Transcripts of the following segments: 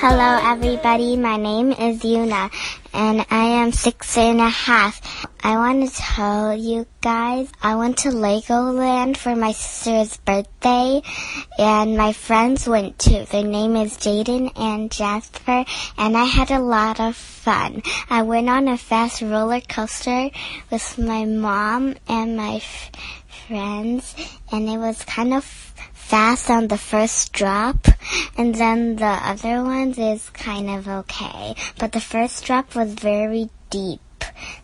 Hello, everybody. My name is Yuna, and I am six and a half. I want to tell you guys I went to Legoland for my sister's birthday, and my friends went too. Their name is Jaden and Jasper, and I had a lot of fun. I went on a fast roller coaster with my mom and my f- friends, and it was kind of fast on the first drop, and then the other ones is kind of okay. But the first drop was very deep.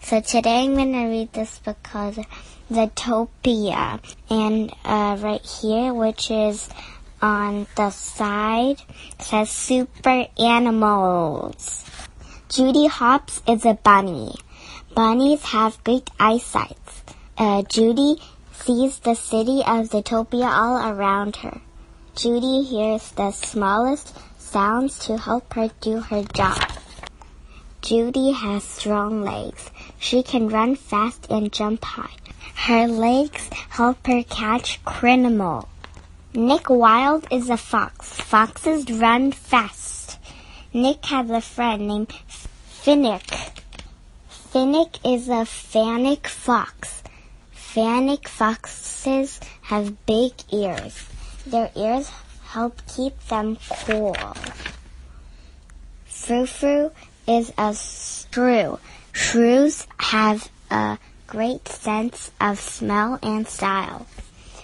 So today I'm going to read this book called Zootopia, and uh, right here, which is on the side, says Super Animals. Judy Hopps is a bunny. Bunnies have great eyesight. Uh, Judy sees the city of Zootopia all around her. Judy hears the smallest sounds to help her do her job. Judy has strong legs. She can run fast and jump high. Her legs help her catch criminal. Nick Wilde is a fox. Foxes run fast. Nick has a friend named Finnick. Finnick is a fennec fox. Fennec foxes have big ears. Their ears help keep them cool. Fru Fru is a shrew. Shrews have a great sense of smell and style.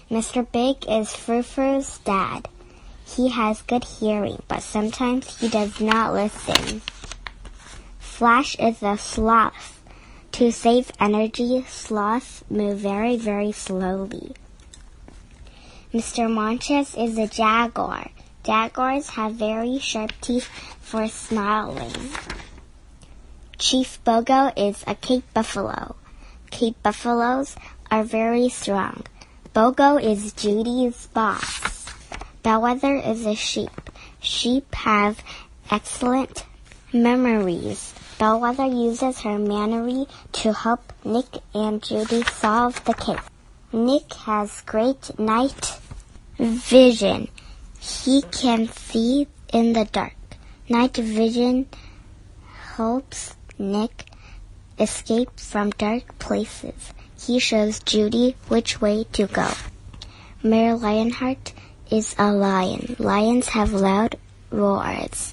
Mr. Big is Fru Fru's dad. He has good hearing, but sometimes he does not listen. Flash is a sloth. To save energy, sloths move very, very slowly. Mr. Montes is a jaguar. Jaguars have very sharp teeth for smiling. Chief Bogo is a Cape buffalo. Cape buffaloes are very strong. Bogo is Judy's boss. Bellwether is a sheep. Sheep have excellent memories. Bellwether uses her memory to help Nick and Judy solve the case. Nick has great night vision. He can see in the dark. Night vision helps Nick escape from dark places. He shows Judy which way to go. Mayor Lionheart is a lion. Lions have loud roars.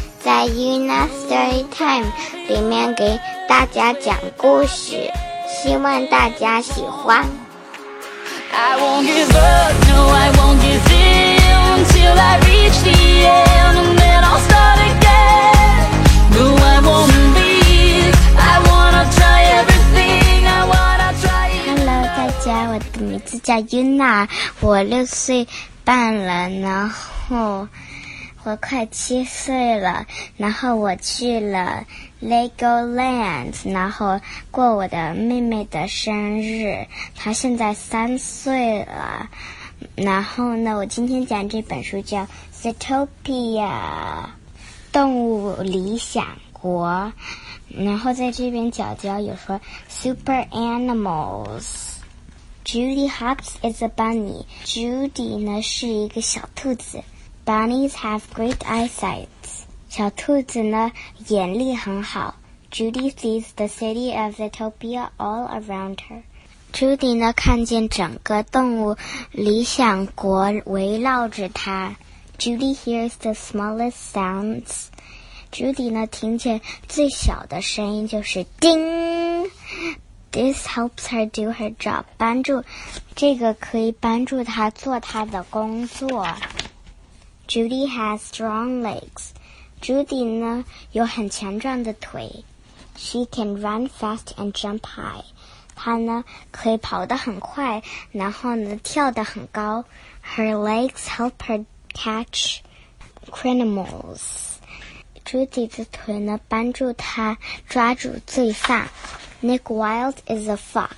在 Yuna Story Time 里面给大家讲故事，希望大家喜欢。I won't give up, no, I won't give in till I reach the end, and then I'll start again. No, I won't leave. I wanna try everything. I wanna try it. Hello，大家，我的名字叫 Yuna，我六岁半了，然后我快七岁了，然后我去了 Legoland，然后过我的妹妹的生日，她现在三岁了。然后呢，我今天讲这本书叫《Zootopia》，动物理想国。然后在这边角角有说 Super Animals。Judy Hopps is a bunny. Judy 呢是一个小兔子。Bunnies have great eyesight. 小兔子呢眼力很好。Judy sees the city of Zootopia all around her. Judy 呢看见整个动物理想国围绕着她。Judy hears the smallest sounds. Judy 呢听见最小的声音就是叮。This helps her do her job. 帮助这个可以帮助她做她的工作。 Judy has strong legs. Judy 呢有很强壮的腿。She can run fast and jump high. 她呢可以跑得很快，然后呢跳得很高。Her legs help her catch criminals. Judy 的腿呢帮助她抓住罪犯。Nick Wilde is a fox.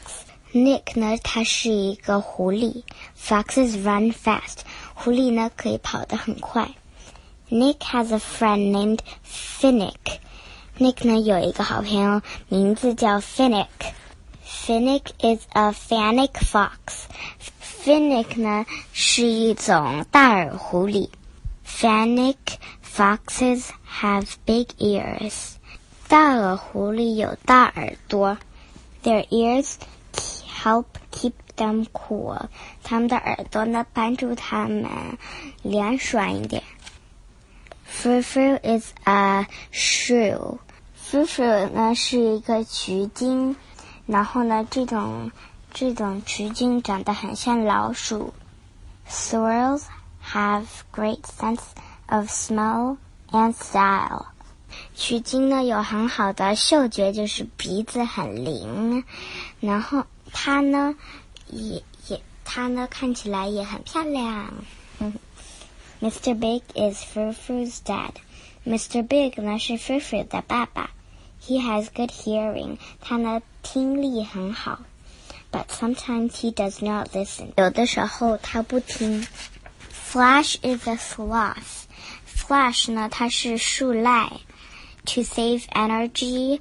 Nick 呢他是一个狐狸。Foxes run fast. 狐狸呢可以跑得很快。Nick has a friend named Finnick. Nick 呢有一个好朋友，名字叫 Finnick。Finnick is a fennec fox. Finnick 呢是一种大耳狐狸。Fennec foxes have big ears. 大耳狐狸有大耳朵。Their ears help keep them cool. 它们的耳朵呢帮助它们凉爽一点。Frou Frou is a shrew. Frou Frou 呢是一个橘精，然后呢这种这种橘精长得很像老鼠。Squirrels have great sense of smell and style. 橘精呢有很好的嗅觉，就是鼻子很灵，然后 它呢也也它呢看起来也很漂亮。Mr. Big is Frou Frou's dad. Mr. Big 呢是 Frou Frou 的爸爸。He has good hearing. 他呢听力很好。But sometimes he does not listen. 有的时候他不听。Flash is a sloth. Flash 呢它是树懒。To save energy,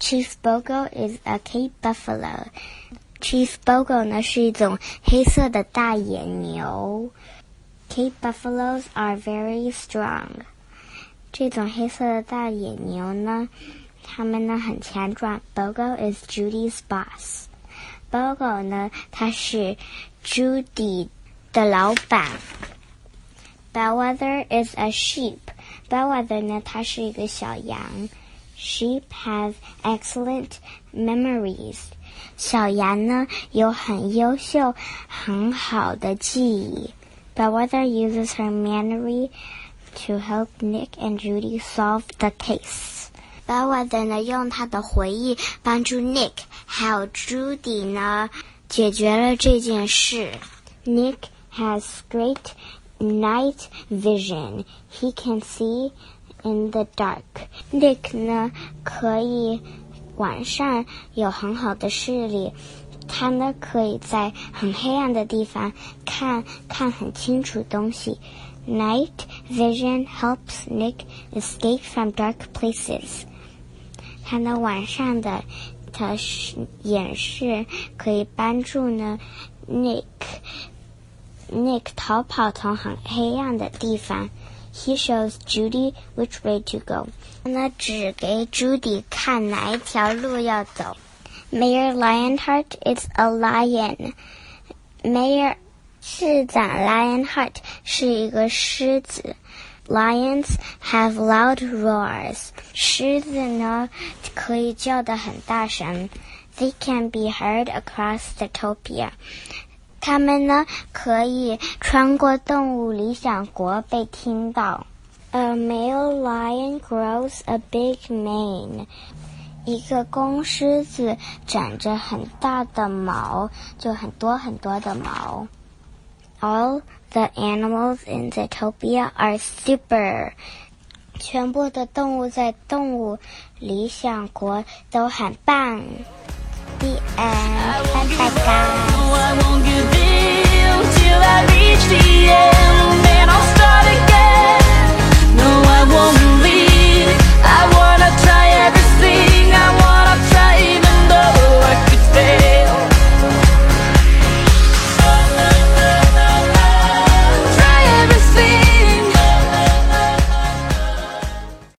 Chief Bogo is a Cape buffalo. Chief Bogo 呢是一种黑色的大野牛。Cape buffaloes are very strong. 这种黑色的大野牛呢，它们呢很强壮。Bogo is Judy's boss. Bogo 呢，它是 Judy 的老板。Bellwether is a sheep. Bellwether 呢，它是一个小羊。 Sheep have excellent memories. 小羊呢有很优秀、很好的记忆。Bellwether uses her memory to help Nick and Judy solve the case. Bellwether 呢用他的回忆帮助 Nick 还有 Judy 呢解决了这件事。Nick has great night vision. He can see in the dark. Nick 呢可以晚上有很好的视力。他呢可以在很黑暗的地方看看很清楚东西。Night vision helps Nick escape from dark places. 他呢晚上的他眼视可以帮助呢 Nick Nick 逃跑从很黑暗的地方。 he shows Judy which way to go. 呢，指给 Judy 看哪一条路要走。Mayor Lionheart is a lion. Mayor 市长 Lionheart 是一个狮子。Lions have loud roars. 狮子呢可以叫得很大声。They can be heard across Zootopia. 它们呢可以穿过动物理想国被听到。A male lion grows a big mane. 一个公狮子长着很大的毛，就很多很多的毛。All the animals in Zootopia are super。全部的动物在动物理想国都很棒。the end. Bye bye, guys.